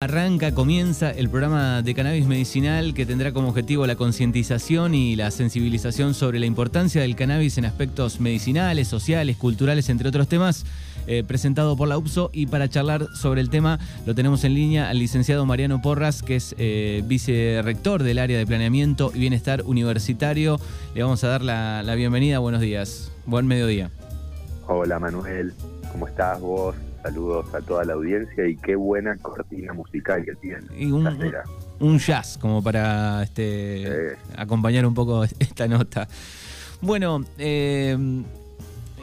Arranca, comienza el programa de cannabis medicinal que tendrá como objetivo la concientización y la sensibilización sobre la importancia del cannabis en aspectos medicinales, sociales, culturales, entre otros temas, eh, presentado por la UPSO. Y para charlar sobre el tema lo tenemos en línea al licenciado Mariano Porras, que es eh, vicerrector del área de planeamiento y bienestar universitario. Le vamos a dar la, la bienvenida. Buenos días. Buen mediodía. Hola Manuel, ¿cómo estás vos? Saludos a toda la audiencia y qué buena cortina musical que tiene. Y un, un jazz como para este, acompañar un poco esta nota. Bueno, eh,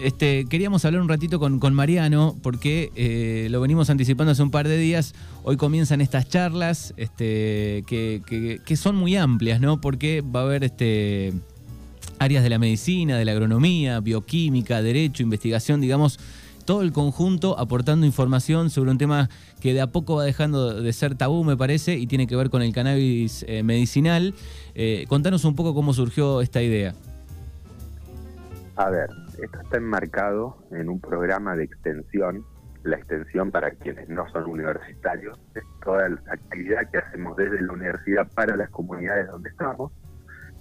este, queríamos hablar un ratito con, con Mariano porque eh, lo venimos anticipando hace un par de días. Hoy comienzan estas charlas este, que, que, son muy amplias, ¿no? Porque va a haber este, áreas de la medicina, de la agronomía, bioquímica, derecho, investigación, digamos todo el conjunto aportando información sobre un tema que de a poco va dejando de ser tabú, me parece, y tiene que ver con el cannabis eh, medicinal. Eh, contanos un poco cómo surgió esta idea. A ver, esto está enmarcado en un programa de extensión. La extensión, para quienes no son universitarios, es toda la actividad que hacemos desde la universidad para las comunidades donde estamos,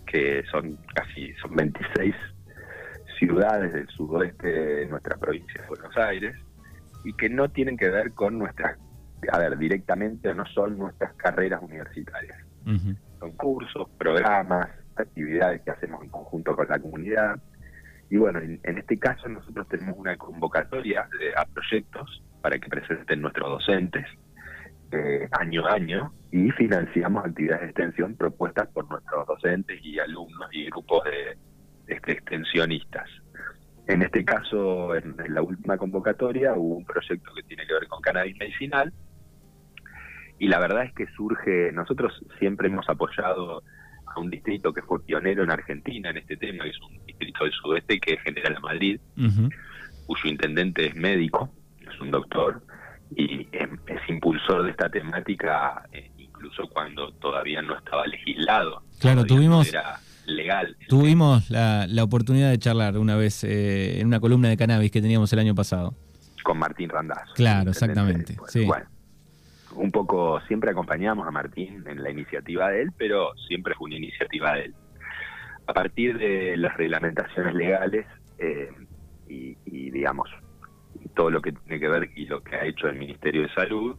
que son casi son 26 ciudades del sudoeste de nuestra provincia de Buenos Aires y que no tienen que ver con nuestras, a ver, directamente no son nuestras carreras universitarias. Son cursos, programas, actividades que hacemos en conjunto con la comunidad. Y bueno, en, este caso nosotros tenemos una convocatoria a proyectos para que presenten nuestros docentes eh, año a año y financiamos actividades de extensión propuestas por nuestros docentes y alumnos y grupos de, este, extensionistas. En este caso, en, la última convocatoria, hubo un proyecto que tiene que ver con cannabis medicinal y la verdad es que surge, nosotros siempre hemos apoyado a un distrito que fue pionero en Argentina en este tema, que es un distrito del sudeste que es General Madrid, cuyo intendente es médico, es un doctor, y es, impulsor de esta temática eh, incluso cuando todavía no estaba legislado. Claro, tuvimos legal. Tuvimos la, oportunidad de charlar una vez eh, en una columna de cannabis que teníamos el año pasado. Con Martín Randazzo. Claro, exactamente. Bueno, un poco siempre acompañamos a Martín en la iniciativa de él, pero siempre fue una iniciativa de él. A partir de las reglamentaciones legales eh, y, digamos, todo lo que tiene que ver y lo que ha hecho el Ministerio de Salud,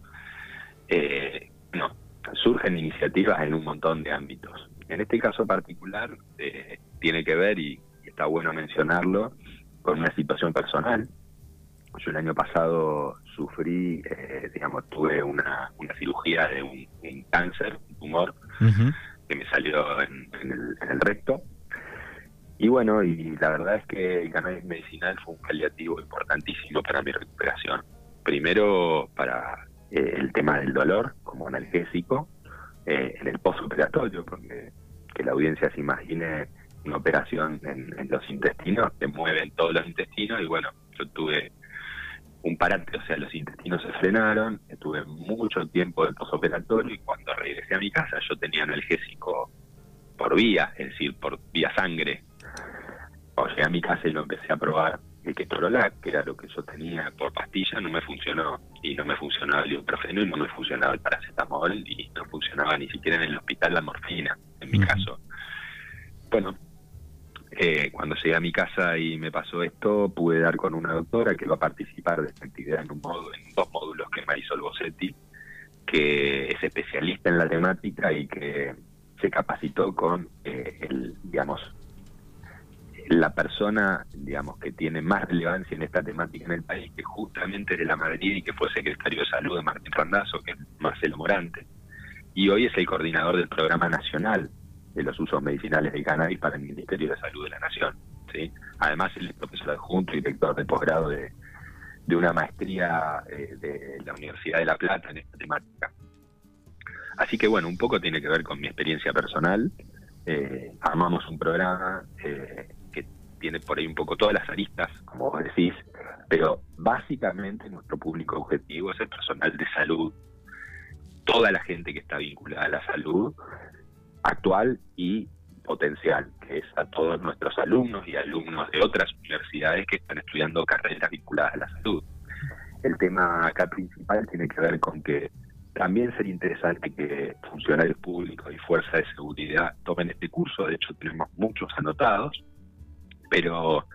eh, no, surgen iniciativas en un montón de ámbitos. En este caso particular eh, tiene que ver, y, está bueno mencionarlo, con una situación personal. Yo el año pasado sufrí, eh, digamos, tuve una, cirugía de un, cáncer, un tumor, que me salió en, el, recto. Y bueno, y la verdad es que el cannabis medicinal fue un paliativo importantísimo para mi recuperación. Primero para eh, el tema del dolor como analgésico, eh, en el postoperatorio, porque que la audiencia se imagine una operación en, los intestinos, te mueven todos los intestinos y bueno, yo tuve un parate, o sea, los intestinos se frenaron, estuve mucho tiempo de posoperatorio y cuando regresé a mi casa yo tenía analgésico por vía, es decir, por vía sangre. Cuando llegué a mi casa y lo empecé a probar, el ketorolac, que era lo que yo tenía por pastilla, no me funcionó. Y no me funcionaba el ibuprofeno y no me funcionaba el paracetamol y no funcionaba ni siquiera en el hospital la morfina, en mi caso. Bueno, eh, cuando llegué a mi casa y me pasó esto, pude dar con una doctora que va a participar de esta actividad en, un modo, en dos módulos que Marisol Bossetti, que es especialista en la temática y que se capacitó con eh, el, digamos, la persona, digamos, que tiene más relevancia en esta temática en el país, que justamente de la Madrid y que fue secretario de salud de Martín Randazo, que es Marcelo Morante, y hoy es el coordinador del programa nacional de los usos medicinales del cannabis para el Ministerio de Salud de la Nación. ¿sí? Además, él es profesor adjunto y director de posgrado de, de una maestría eh, de la Universidad de La Plata en esta temática. Así que bueno, un poco tiene que ver con mi experiencia personal. Eh, armamos un programa eh, tiene por ahí un poco todas las aristas, como vos decís, pero básicamente nuestro público objetivo es el personal de salud, toda la gente que está vinculada a la salud actual y potencial, que es a todos nuestros alumnos y alumnos de otras universidades que están estudiando carreras vinculadas a la salud. El tema acá principal tiene que ver con que también sería interesante que funcionarios públicos y fuerzas de seguridad tomen este curso, de hecho tenemos muchos anotados, pero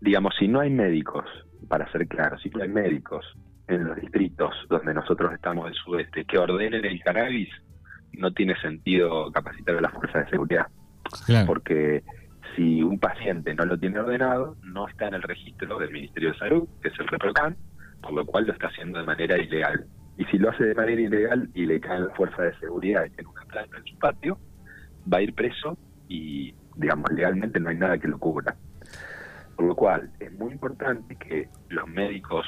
digamos, si no hay médicos, para ser claro, si no hay médicos en los distritos donde nosotros estamos del sudeste que ordenen el cannabis, no tiene sentido capacitar a las fuerzas de seguridad. Porque si un paciente no lo tiene ordenado, no está en el registro del Ministerio de Salud, que es el REPROCAN, por lo cual lo está haciendo de manera ilegal. Y si lo hace de manera ilegal y le cae la fuerza de seguridad en una planta en su patio, va a ir preso y, digamos, legalmente no hay nada que lo cubra. Por lo cual es muy importante que los médicos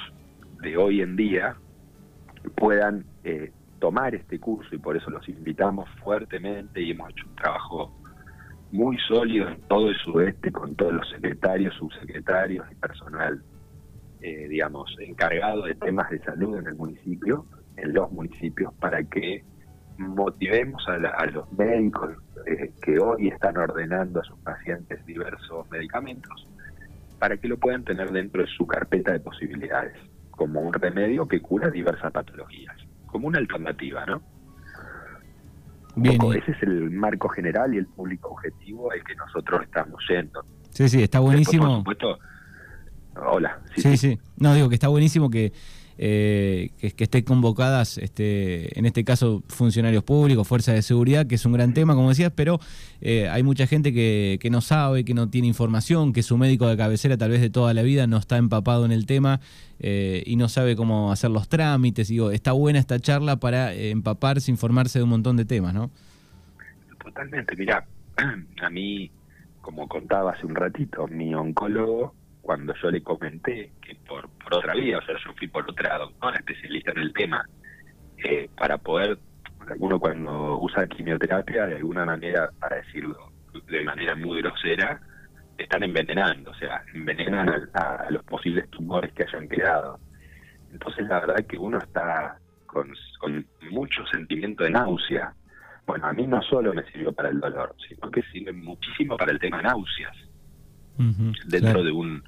de hoy en día puedan eh, tomar este curso y por eso los invitamos fuertemente y hemos hecho un trabajo muy sólido en todo el sudeste con todos los secretarios, subsecretarios y personal, eh, digamos, encargado de temas de salud en el municipio, en los municipios, para que motivemos a, los médicos eh, que hoy están ordenando a sus pacientes diversos medicamentos para que lo puedan tener dentro de su carpeta de posibilidades, como un remedio que cura diversas patologías, como una alternativa, ¿no? Bien, ese es el marco general y el público objetivo al que nosotros estamos yendo. Sí, sí, está buenísimo. por supuesto, hola. sí, sí, No, digo que está buenísimo que eh, que, que estén convocadas, este, en este caso, funcionarios públicos, fuerzas de seguridad, que es un gran tema, como decías, pero eh, hay mucha gente que, que, no sabe, que no tiene información, que su médico de cabecera tal vez de toda la vida no está empapado en el tema eh, y no sabe cómo hacer los trámites. Digo, está buena esta charla para empaparse, informarse de un montón de temas, ¿no? Totalmente, mira, a mí, como contaba hace un ratito, mi oncólogo cuando yo le comenté que por, por otra vía, o sea, yo fui por otra doctora especialista en el tema, eh, para poder, alguno cuando usa quimioterapia, de alguna manera, para decirlo de manera muy grosera, están envenenando, o sea, envenenan a, los posibles tumores que hayan quedado. Entonces, la verdad es que uno está con, con mucho sentimiento de náusea. Bueno, a mí no solo me sirvió para el dolor, sino que sirve muchísimo para el tema náuseas dentro de un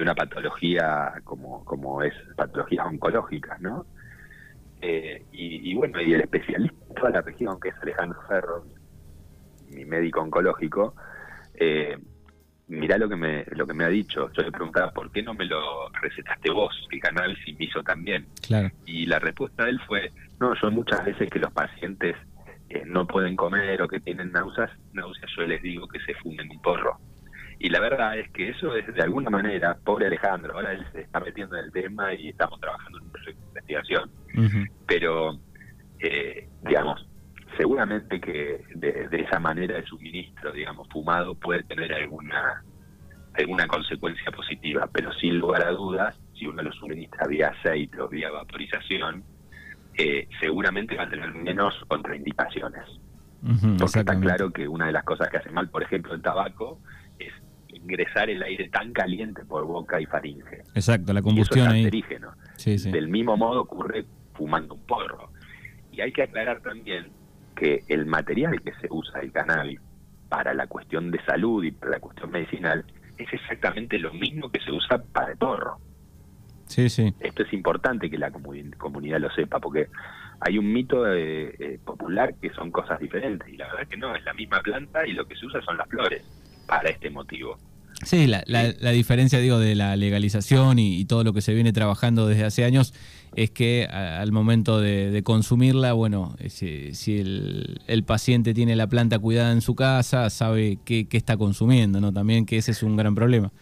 de una patología como, como es patologías oncológicas, ¿no? Eh, y, bueno, y el especialista en toda la región, que es Alejandro Ferro, mi médico oncológico, eh, mirá lo que me lo que me ha dicho. Yo le preguntaba, ¿por qué no me lo recetaste vos, el cannabis, y me hizo también? Claro. Y la respuesta de él fue, no, yo muchas veces que los pacientes eh, no pueden comer o que tienen náuseas, náuseas, yo les digo que se fumen un porro. Y la verdad es que eso es de alguna manera, pobre Alejandro, ahora él se está metiendo en el tema y estamos trabajando en un proyecto de investigación. Pero, eh, digamos, seguramente que de, esa manera el suministro, digamos, fumado puede tener alguna alguna consecuencia positiva, pero sin lugar a dudas, si uno lo suministra vía aceite o vía vaporización, eh, seguramente va a tener menos contraindicaciones. Porque está claro que una de las cosas que hace mal, por ejemplo, el tabaco, ingresar el aire tan caliente por boca y faringe. Exacto, la combustión y eso es Del mismo modo ocurre fumando un porro. Y hay que aclarar también que el material que se usa el cannabis para la cuestión de salud y para la cuestión medicinal es exactamente lo mismo que se usa para el porro. Sí, sí. Esto es importante que la comunidad lo sepa, porque hay un mito eh, eh, popular que son cosas diferentes, y la verdad que no, es la misma planta y lo que se usa son las flores para este motivo. Sí, la, la, diferencia, digo, de la legalización y, todo lo que se viene trabajando desde hace años es que al momento de, consumirla, bueno, si, si el, paciente tiene la planta cuidada en su casa, sabe qué, está consumiendo, ¿no? También que ese es un gran problema.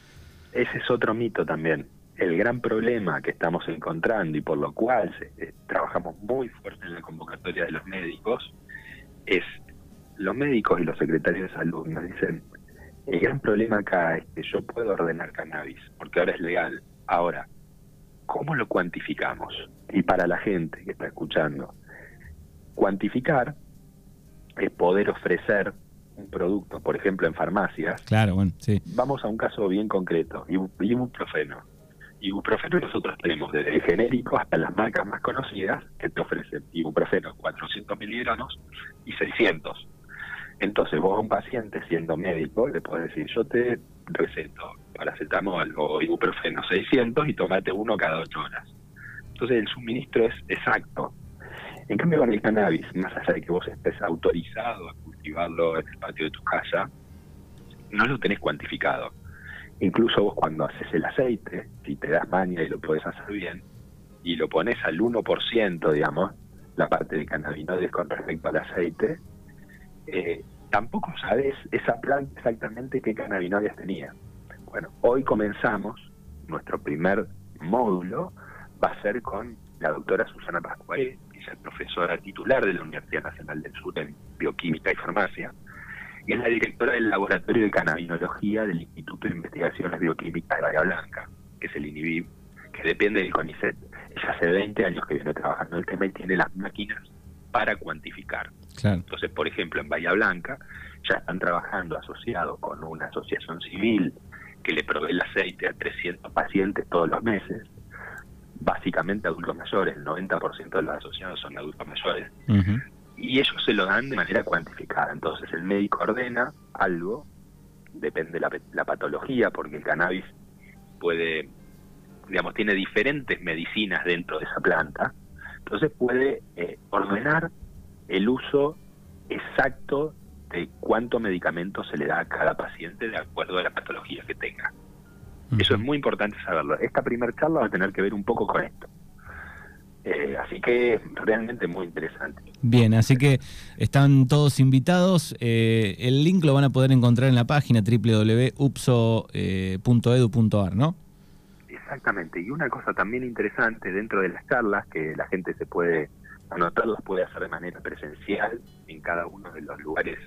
Ese es otro mito también. El gran problema que estamos encontrando y por lo cual eh, trabajamos muy fuerte en la convocatoria de los médicos es los médicos y los secretarios de salud nos dicen el gran problema acá es que yo puedo ordenar cannabis, porque ahora es legal. Ahora, ¿cómo lo cuantificamos? Y para la gente que está escuchando, cuantificar es poder ofrecer un producto, por ejemplo, en farmacias. Claro, bueno, sí. Vamos a un caso bien concreto, ibuprofeno. Ibuprofeno nosotros tenemos desde el genérico hasta las marcas más conocidas que te ofrecen ibuprofeno 400 miligramos y 600. Entonces vos a un paciente siendo médico le podés decir, yo te receto paracetamol o ibuprofeno 600 y tomate uno cada 8 horas. Entonces el suministro es exacto. En cambio, con el cannabis, más allá de que vos estés autorizado a cultivarlo en el patio de tu casa, no lo tenés cuantificado. Incluso vos cuando haces el aceite, si te das maña y lo podés hacer bien, y lo pones al 1%, digamos, la parte de cannabinoides con respecto al aceite, eh, tampoco sabes esa planta exactamente qué cannabinoides tenía. Bueno, hoy comenzamos, nuestro primer módulo va a ser con la doctora Susana Pascual, que es profesora titular de la Universidad Nacional del Sur en Bioquímica y Farmacia, y es la directora del Laboratorio de Cannabinología del Instituto de Investigaciones Bioquímicas de Bahía Blanca, que es el INIBIB, que depende del CONICET. Ella hace 20 años que viene trabajando en el tema y tiene las máquinas para cuantificar. Entonces, por ejemplo, en Bahía Blanca ya están trabajando asociados con una asociación civil que le provee el aceite a 300 pacientes todos los meses, básicamente adultos mayores, el 90% de los asociados son adultos mayores, y ellos se lo dan de manera cuantificada. Entonces el médico ordena algo, depende de la, la patología, porque el cannabis puede, digamos, tiene diferentes medicinas dentro de esa planta, entonces puede eh, ordenar el uso exacto de cuánto medicamento se le da a cada paciente de acuerdo a la patología que tenga. Eso es muy importante saberlo. Esta primera charla va a tener que ver un poco con esto. Eh, así que realmente muy interesante. Bien, así que están todos invitados. Eh, el link lo van a poder encontrar en la página www.upso.edu.ar, ¿no? Exactamente. Y una cosa también interesante dentro de las charlas que la gente se puede anotar, las puede hacer de manera presencial en cada uno de los lugares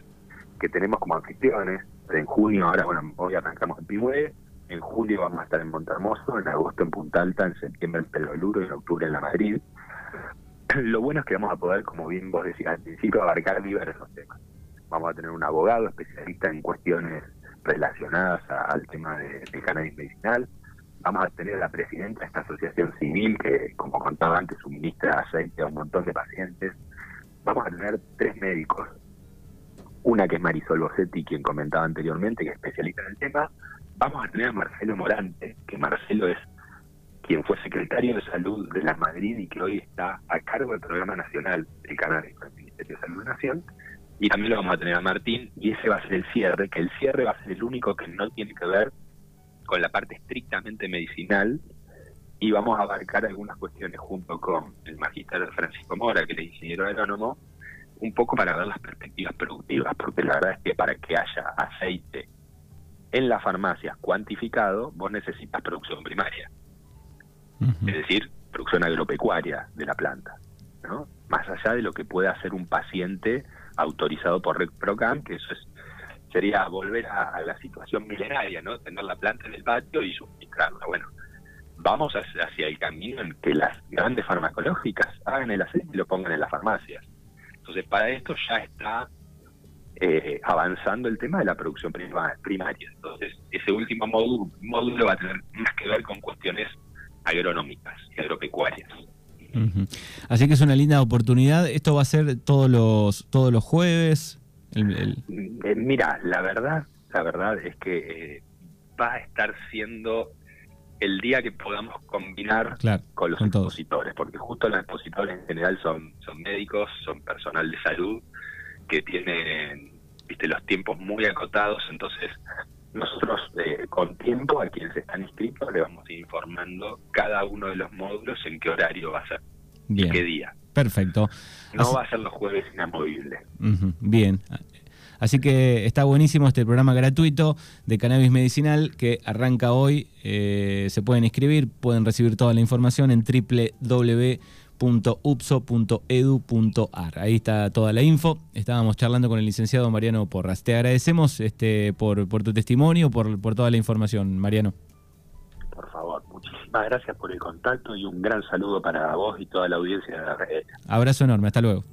que tenemos como anfitriones. En junio, ahora bueno, hoy arrancamos en Pimue, en julio vamos a estar en Montermoso, en agosto en Punta Alta, en septiembre en Peloluro y en octubre en La Madrid. Lo bueno es que vamos a poder, como bien vos decías al principio, abarcar diversos temas. Vamos a tener un abogado especialista en cuestiones relacionadas al tema de, cannabis medicinal. Vamos a tener a la presidenta de esta asociación civil que, como contaba antes, suministra aceite a un montón de pacientes. Vamos a tener tres médicos. Una que es Marisol Bossetti, quien comentaba anteriormente, que es especialista en el tema, vamos a tener a Marcelo Morante, que Marcelo es quien fue secretario de Salud de la Madrid y que hoy está a cargo del Programa Nacional del Canal del Ministerio de Salud de Nación. Y también lo vamos a tener a Martín, y ese va a ser el cierre, que el cierre va a ser el único que no tiene que ver con la parte estrictamente medicinal, y vamos a abarcar algunas cuestiones junto con el magíster Francisco Mora, que es el ingeniero agrónomo, un poco para ver las perspectivas productivas, porque la verdad es que para que haya aceite en las farmacias cuantificado, vos necesitas producción primaria. Es decir, producción agropecuaria de la planta. ¿no? Más allá de lo que pueda hacer un paciente autorizado por RecProcam, que eso es sería volver a, la situación milenaria, ¿no? Tener la planta en el patio y suministrarla. Bueno, vamos hacia, el camino en que las grandes farmacológicas hagan el aceite y lo pongan en las farmacias. Entonces, para esto ya está eh, avanzando el tema de la producción primaria. Entonces, ese último módulo, módulo va a tener más que ver con cuestiones agronómicas y agropecuarias. Así que es una linda oportunidad. ¿Esto va a ser todos los todos los jueves? Eh, mira, la verdad, la verdad es que eh, va a estar siendo el día que podamos combinar con los expositores, porque justo los expositores en general son, son médicos, son personal de salud que tienen viste los tiempos muy acotados, entonces nosotros eh, con tiempo a quienes están inscritos le vamos a ir informando cada uno de los módulos en qué horario va a ser y qué día. Perfecto. No va a ser los jueves inamovibles. Bien. Así que está buenísimo este programa gratuito de cannabis medicinal que arranca hoy. Eh, se pueden inscribir, pueden recibir toda la información en www .upso.edu.ar. Ahí está toda la info. Estábamos charlando con el licenciado Mariano Porras. Te agradecemos este, por, por tu testimonio, por, por toda la información, Mariano. Por favor, muchísimas gracias por el contacto y un gran saludo para vos y toda la audiencia de la red. Abrazo enorme, hasta luego.